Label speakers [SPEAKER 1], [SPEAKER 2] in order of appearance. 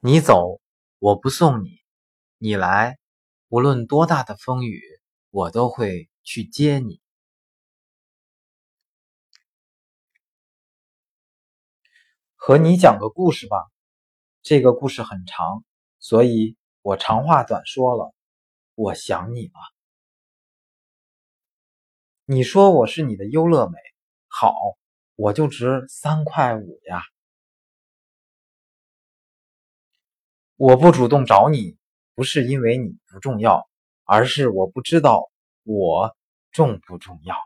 [SPEAKER 1] 你走，我不送你；你来，无论多大的风雨，我都会去接你。和你讲个故事吧，这个故事很长，所以我长话短说了。我想你了。你说我是你的优乐美，好，我就值三块五呀。我不主动找你，不是因为你不重要，而是我不知道我重不重要。